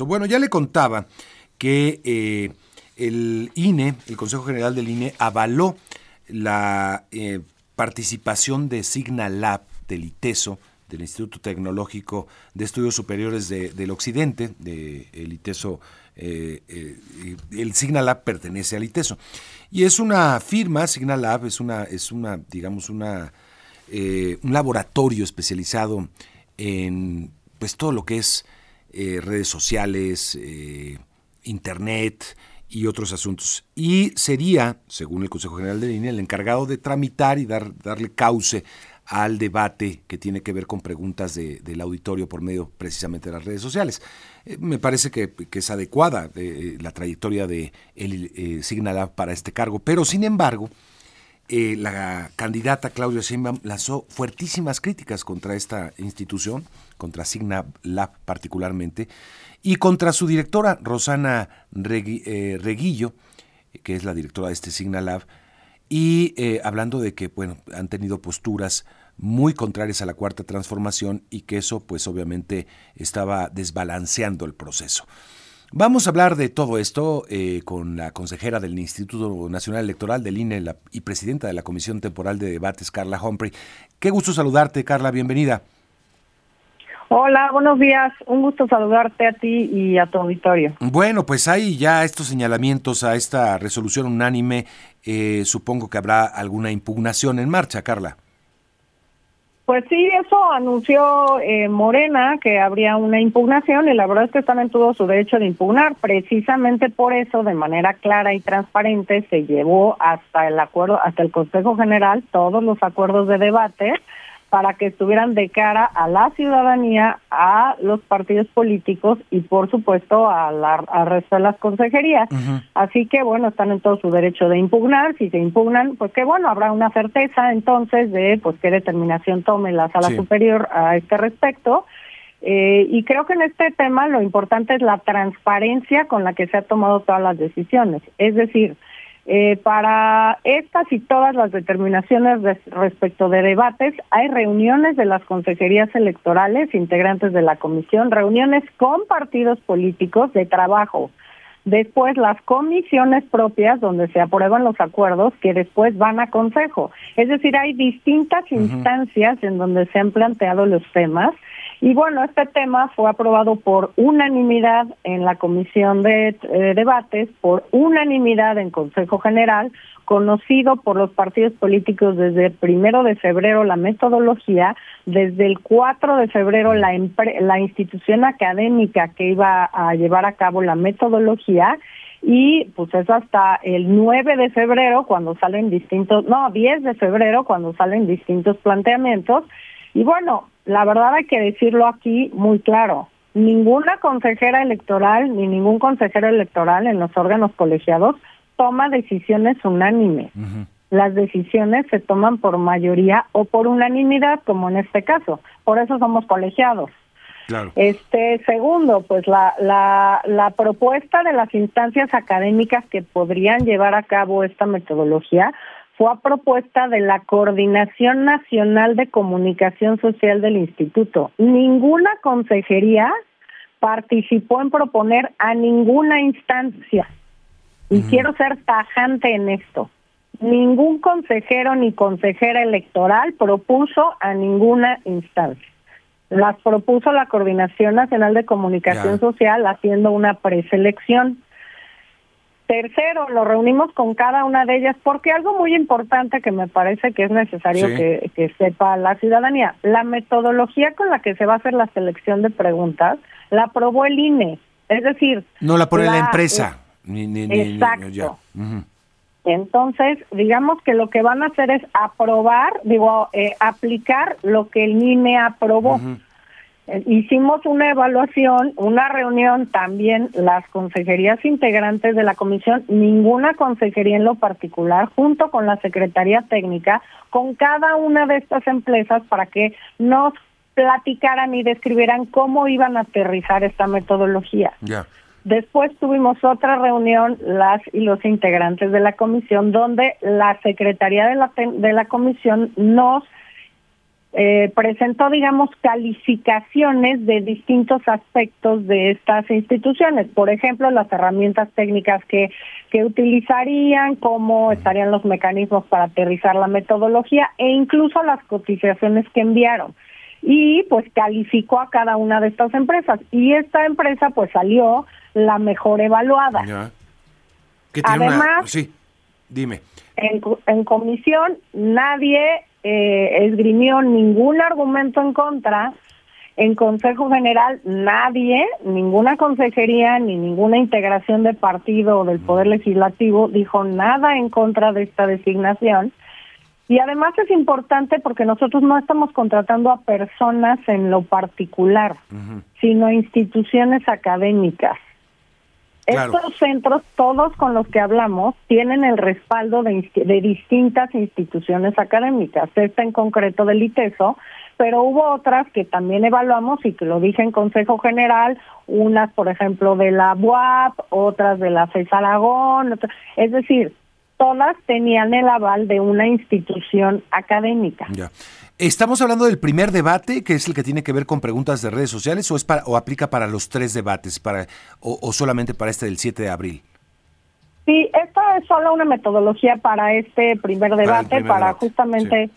Bueno, ya le contaba que eh, el INE, el Consejo General del INE, avaló la eh, participación de Signal Lab del ITESO, del Instituto Tecnológico de Estudios Superiores del Occidente, de el ITESO, eh, el Signal Lab pertenece al ITESO. Y es una firma, Signal Lab es una, es una digamos, una, un laboratorio especializado en pues todo lo que es redes sociales, Internet y otros asuntos. Y sería, según el Consejo General de Línea, el encargado de tramitar y dar, darle cauce al debate que tiene que ver con preguntas del auditorio por medio precisamente de las redes sociales. Eh, me parece que, es adecuada eh, la trayectoria de el, eh, Signalab para este cargo, pero sin embargo, la candidata Claudia Sheinbaum lanzó fuertísimas críticas contra esta institución, contra Signalab particularmente, y contra su directora, Rosana eh, Reguillo, que es la directora de este Signalab, y eh, hablando de que bueno, han tenido posturas muy contrarias a la cuarta transformación y que eso pues obviamente estaba desbalanceando el proceso. Vamos a hablar de todo esto eh, con la consejera del Instituto Nacional Electoral del INE y presidenta de la Comisión Temporal de Debates, Carla Humphrey. Qué gusto saludarte, Carla, bienvenida. Hola, buenos días. Un gusto saludarte a ti y a tu auditorio. Bueno, pues hay ya estos señalamientos a esta resolución unánime. Eh, supongo que habrá alguna impugnación en marcha, Carla. Pues sí, eso anunció eh, Morena que habría una impugnación y la verdad es que están en su derecho de impugnar. Precisamente por eso, de manera clara y transparente, se llevó hasta el acuerdo, hasta el Consejo General todos los acuerdos de debate para que estuvieran de cara a la ciudadanía, a los partidos políticos y por supuesto a la, al resto de las consejerías. Así que bueno, están en todo su derecho de impugnar, si se impugnan, pues que bueno, habrá una certeza entonces de pues qué determinación tome la sala superior a este respecto. Eh, y creo que en este tema lo importante es la transparencia con la que se han tomado todas las decisiones. Es decir, eh, para estas y todas las determinaciones respecto de debates, hay reuniones de las consejerías electorales, integrantes de la comisión, reuniones con partidos políticos de trabajo. Después las comisiones propias donde se aprueban los acuerdos que después van a consejo. Es decir, hay distintas instancias en donde se han planteado los temas y bueno, este tema fue aprobado por unanimidad en la Comisión de eh, Debates, por unanimidad en Consejo General, conocido por los partidos políticos desde el primero de febrero la metodología, desde el 4 de febrero la, la institución académica que iba a llevar a cabo la metodología y pues es hasta el 9 de febrero cuando salen distintos, no, 10 de febrero cuando salen distintos planteamientos. Y bueno, la verdad hay que decirlo aquí muy claro. Ninguna consejera electoral ni ningún consejero electoral en los órganos colegiados toma decisiones unánimes. Las decisiones se toman por mayoría o por unanimidad, como en este caso. Por eso somos colegiados. Claro. Este segundo, pues la, la, la propuesta de las instancias académicas que podrían llevar a cabo esta metodología fue a propuesta de la Coordinación Nacional de Comunicación Social del Instituto. Ninguna consejería participó en proponer a ninguna instancia. Y quiero ser tajante en esto. Ningún consejero ni consejera electoral propuso a ninguna instancia. Las propuso la Coordinación Nacional de Comunicación Social haciendo una preselección. Tercero, lo reunimos con cada una de ellas porque algo muy importante que me parece que es necesario que, sepa la ciudadanía, la metodología con la que se va a hacer la selección de preguntas la aprobó el INE, es decir... No la pone la, empresa. exacto. Entonces, digamos que lo que van a hacer es aprobar, digo, eh, aplicar lo que el INE aprobó. Hicimos una evaluación, una reunión también, las consejerías integrantes de la comisión, ninguna consejería en lo particular, junto con la Secretaría Técnica, con cada una de estas empresas para que nos platicaran y describieran cómo iban a aterrizar esta metodología. Después tuvimos otra reunión, las y los integrantes de la comisión, donde la Secretaría de la, de la comisión nos eh, presentó, digamos, calificaciones de distintos aspectos de estas instituciones. Por ejemplo, las herramientas técnicas que, que utilizarían, cómo estarían los mecanismos para aterrizar la metodología e incluso las cotizaciones que enviaron. Y pues calificó a cada una de estas empresas. Y esta empresa pues salió la mejor evaluada. Además, sí, dime. En, en comisión nadie eh, esgrimió ningún argumento en contra. En Consejo General nadie, ninguna consejería ni ninguna integración de partido o del Poder Legislativo dijo nada en contra de esta designación. Y además es importante porque nosotros no estamos contratando a personas en lo particular, sino a instituciones académicas. Estos centros, todos con los que hablamos, tienen el respaldo de, de, distintas instituciones académicas, esta en concreto del ITESO, pero hubo otras que también evaluamos y que lo dije en Consejo General, unas, por ejemplo, de la UAP, otras de la FES Aragón, es decir, todas tenían el aval de una institución académica. Ya. ¿Estamos hablando del primer debate, que es el que tiene que ver con preguntas de redes sociales, o, es para, o aplica para los tres debates, para, o, solamente para este del 7 de abril? Sí, esto es solo una metodología para este primer debate, para, justamente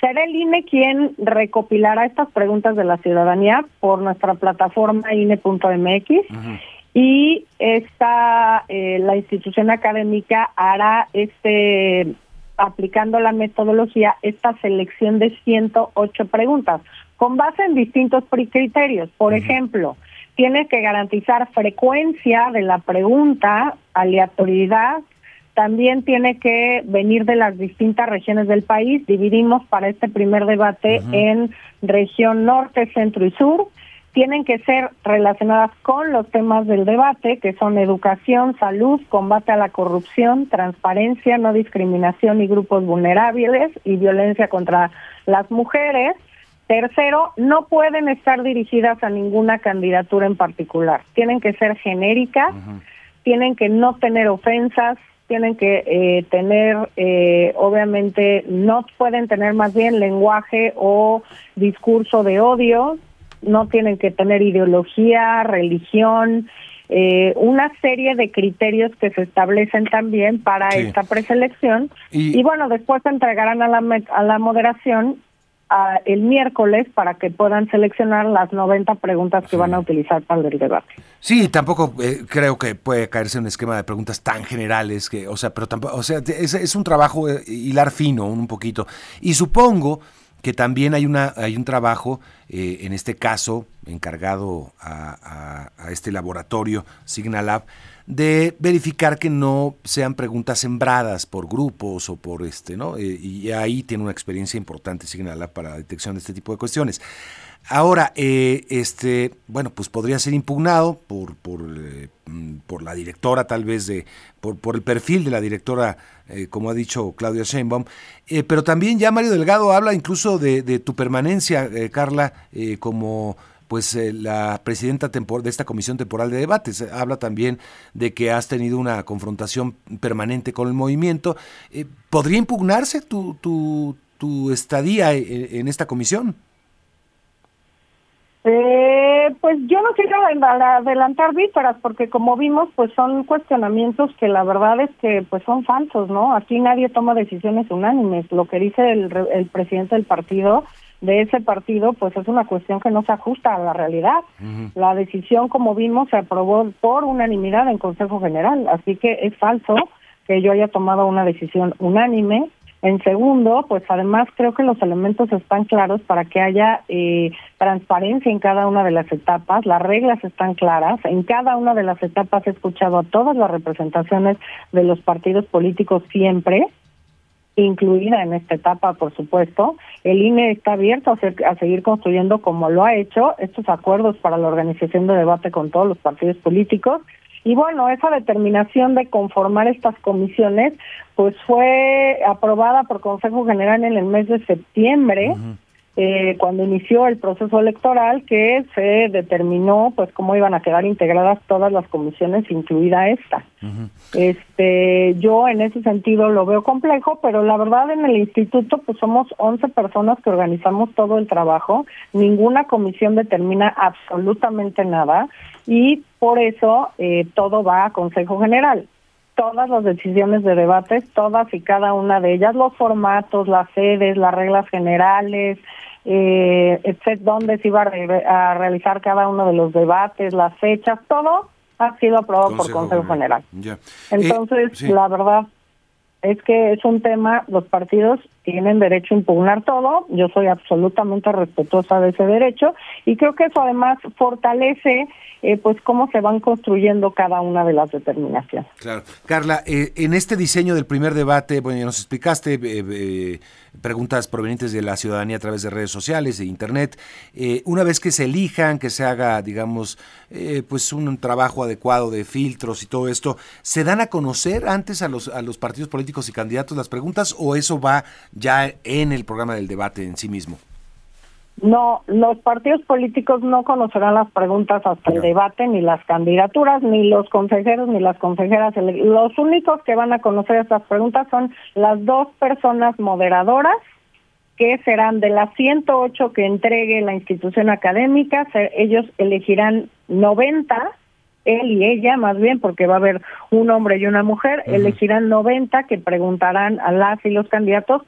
ser el INE quien recopilará estas preguntas de la ciudadanía por nuestra plataforma INE.mx y esta eh, la institución académica hará este aplicando la metodología esta selección de 108 preguntas con base en distintos criterios. Por ejemplo, tiene que garantizar frecuencia de la pregunta, aleatoriedad, también tiene que venir de las distintas regiones del país. Dividimos para este primer debate en región norte, centro y sur tienen que ser relacionadas con los temas del debate, que son educación, salud, combate a la corrupción, transparencia, no discriminación y grupos vulnerables y violencia contra las mujeres. Tercero, no pueden estar dirigidas a ninguna candidatura en particular. Tienen que ser genéricas, tienen que no tener ofensas, tienen que eh, tener, eh, obviamente, no pueden tener más bien lenguaje o discurso de odio, no tienen que tener ideología, religión, eh, una serie de criterios que se establecen también para esta preselección. Y, bueno, después se entregarán a la, a la moderación el miércoles para que puedan seleccionar las 90 preguntas que van a utilizar para el debate. Sí, tampoco eh, creo que puede caerse un esquema de preguntas tan generales que, o sea, pero tampoco, o sea, es, es un trabajo eh, hilar fino un poquito. Y supongo que también hay, una, hay un trabajo, eh, en este caso, encargado a, este laboratorio, Signalab, de verificar que no sean preguntas sembradas por grupos o por este, ¿no? Eh, y ahí tiene una experiencia importante Signalab para la detección de este tipo de cuestiones. Ahora, eh, este, bueno, pues podría ser impugnado por, por, eh, mm, por la directora, tal vez, de, por, por el perfil de la directora, como ha dicho Claudia Sheinbaum, pero también ya Mario Delgado habla incluso de tu permanencia, Carla, como pues la presidenta de esta comisión temporal de debates. Habla también de que has tenido una confrontación permanente con el movimiento. ¿Podría impugnarse tu, tu, estadía en esta comisión? Eh, pues yo no quiero adelantar vísperas porque como vimos pues son cuestionamientos que la verdad es que pues son falsos, ¿no? Aquí nadie toma decisiones unánimes. Lo que dice el, el presidente del partido de ese partido pues es una cuestión que no se ajusta a la realidad. La decisión como vimos se aprobó por unanimidad en Consejo General, así que es falso que yo haya tomado una decisión unánime en segundo, pues además creo que los elementos están claros para que haya eh, transparencia en cada una de las etapas, las reglas están claras, en cada una de las etapas he escuchado a todas las representaciones de los partidos políticos siempre, incluida en esta etapa, por supuesto. El INE está abierto a, a, seguir construyendo como lo ha hecho estos acuerdos para la organización de debate con todos los partidos políticos y bueno, esa determinación de conformar estas comisiones, pues fue aprobada por Consejo General en el mes de septiembre. Eh, cuando inició el proceso electoral que se determinó pues cómo iban a quedar integradas todas las comisiones, incluida esta. Este, yo en ese sentido lo veo complejo, pero la verdad en el instituto pues somos 11 personas que organizamos todo el trabajo, ninguna comisión determina absolutamente nada y por eso eh, todo va a Consejo General todas las decisiones de debates, todas y cada una de ellas, los formatos, las sedes, las reglas generales, eh, etc., dónde se iba a, realizar cada uno de los debates, las fechas, todo ha sido aprobado por Consejo General. Entonces, la verdad es que es un tema, los partidos tienen derecho a impugnar todo, yo soy absolutamente respetuosa de ese derecho y creo que eso además fortalece eh, pues cómo se van construyendo cada una de las determinaciones. Claro. Carla, eh, en este diseño del primer debate, bueno, ya nos explicaste eh, preguntas provenientes de la ciudadanía a través de redes sociales, e internet. una vez que se elijan, que se haga, digamos, pues un trabajo adecuado de filtros y todo esto, ¿se dan a conocer antes a los, a los partidos políticos y candidatos las preguntas o eso va ya en el programa del debate en sí mismo? No, los partidos políticos no conocerán las preguntas hasta el debate, ni las candidaturas, ni los consejeros, ni las consejeras. Los únicos que van a conocer estas preguntas son las dos personas moderadoras, que serán de las 108 que entregue la institución académica, ellos elegirán 90 él y ella, más bien, porque va a haber un hombre y una mujer, elegirán 90 que preguntarán a las y los candidatos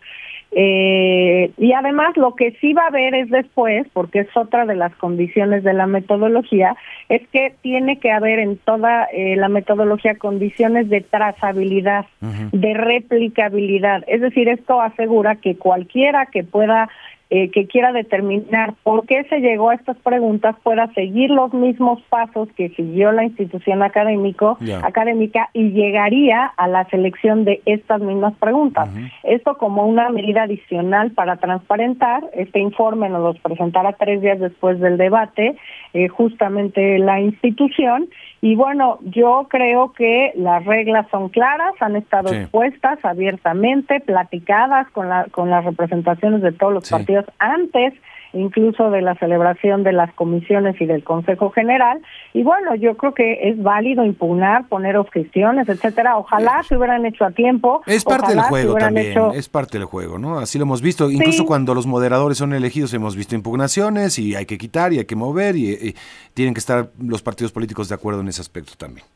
eh, y además lo que sí va a haber es después, porque es otra de las condiciones de la metodología, es que tiene que haber en toda eh, la metodología condiciones de trazabilidad, de replicabilidad. Es decir, esto asegura que cualquiera que pueda eh, que quiera determinar por qué se llegó a estas preguntas pueda seguir los mismos pasos que siguió la institución académico, académica y llegaría a la selección de estas mismas preguntas. Esto como una medida adicional para transparentar. Este informe nos los presentará tres días después del debate, eh, justamente la institución. Y bueno, yo creo que las reglas son claras, han estado expuestas abiertamente, platicadas con, la, con las representaciones de todos los partidos antes incluso de la celebración de las comisiones y del Consejo General. Y bueno, yo creo que es válido impugnar, poner objeciones, etcétera. Ojalá se hubieran hecho a tiempo. Es parte del juego también, es parte del juego, ¿no? Así lo hemos visto. Incluso cuando los moderadores son elegidos hemos visto impugnaciones y hay que quitar y hay que mover y, tienen que estar los partidos políticos de acuerdo en ese aspecto también.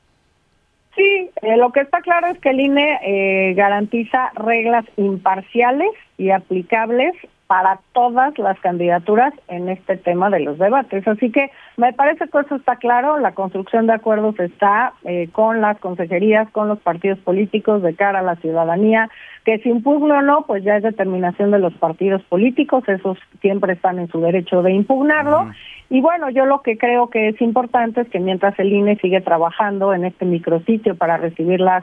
Sí, eh, lo que está claro es que el INE eh, garantiza reglas imparciales y aplicables para todas las candidaturas en este tema de los debates. Así que me parece que eso está claro, la construcción de acuerdos está eh, con las consejerías, con los partidos políticos de cara a la ciudadanía, que si impugna o no, pues ya es determinación de los partidos políticos, esos siempre están en su derecho de impugnarlo. Y bueno, yo lo que creo que es importante es que mientras el INE sigue trabajando en este micrositio para recibir las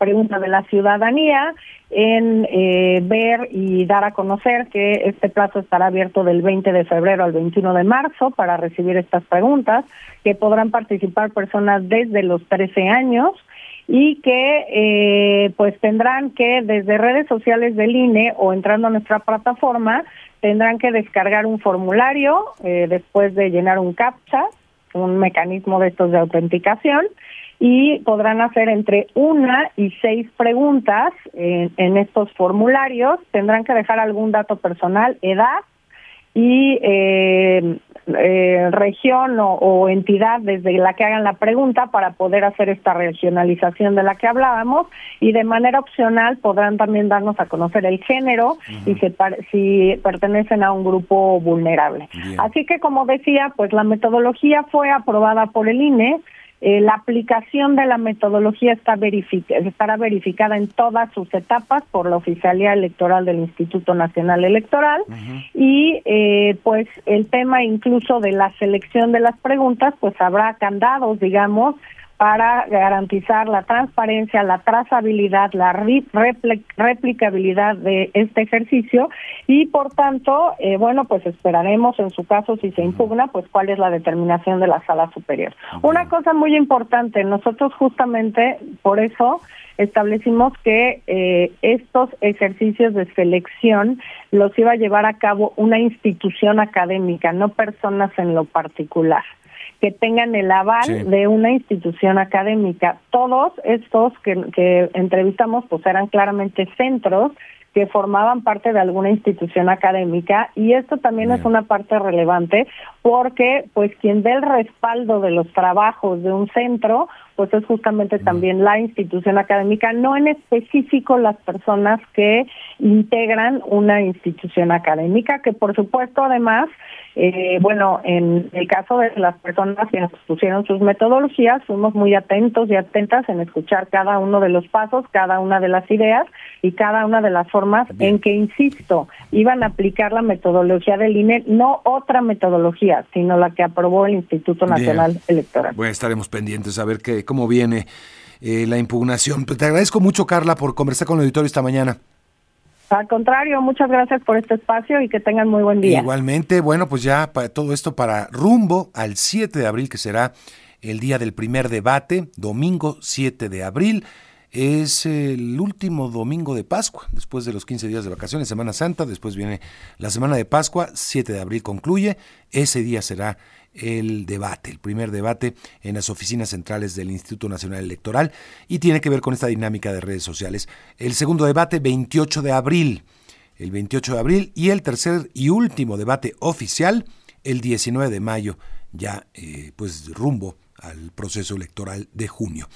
pregunta de la ciudadanía en eh, ver y dar a conocer que este plazo estará abierto del 20 de febrero al 21 de marzo para recibir estas preguntas, que podrán participar personas desde los 13 años y que eh, pues tendrán que desde redes sociales del INE o entrando a nuestra plataforma tendrán que descargar un formulario eh, después de llenar un captcha, un mecanismo de estos de autenticación y podrán hacer entre una y seis preguntas en, estos formularios. Tendrán que dejar algún dato personal, edad y eh, eh, región o, entidad desde la que hagan la pregunta para poder hacer esta regionalización de la que hablábamos y de manera opcional podrán también darnos a conocer el género y si pertenecen a un grupo vulnerable. Así que como decía, pues la metodología fue aprobada por el INE eh, la aplicación de la metodología está estará verificada en todas sus etapas por la Oficialía Electoral del Instituto Nacional Electoral. Y eh, pues el tema incluso de la selección de las preguntas pues habrá candados digamos para garantizar la transparencia, la trazabilidad, la replicabilidad de este ejercicio y por tanto, eh, bueno, pues esperaremos en su caso si se impugna, pues cuál es la determinación de la sala superior. Una cosa muy importante, nosotros justamente por eso establecimos que eh, estos ejercicios de selección los iba a llevar a cabo una institución académica, no personas en lo particular que tengan el aval de una institución académica. Todos estos que, que entrevistamos pues eran claramente centros que formaban parte de alguna institución académica y esto también es una parte relevante porque pues quien dé el respaldo de los trabajos de un centro pues es justamente también la institución académica, no en específico las personas que integran una institución académica, que por supuesto además eh, bueno, en el caso de las personas que nos pusieron sus metodologías, fuimos muy atentos y atentas en escuchar cada uno de los pasos, cada una de las ideas y cada una de las formas en que, insisto, iban a aplicar la metodología del INE, no otra metodología, sino la que aprobó el Instituto Nacional Electoral. Bueno, estaremos pendientes a ver qué, cómo viene eh, la impugnación. Te agradezco mucho, Carla, por conversar con el auditorio esta mañana. Al contrario, muchas gracias por este espacio y que tengan muy buen día. Igualmente, bueno, pues ya para todo esto para rumbo al 7 de abril, que será el día del primer debate, domingo 7 de abril. Es el último domingo de Pascua, después de los 15 días de vacaciones, Semana Santa, después viene la Semana de Pascua, 7 de abril concluye, ese día será el debate, el primer debate en las oficinas centrales del Instituto Nacional Electoral y tiene que ver con esta dinámica de redes sociales. El segundo debate, 28 de abril, el 28 de abril y el tercer y último debate oficial, el 19 de mayo, ya eh, pues rumbo al proceso electoral de junio.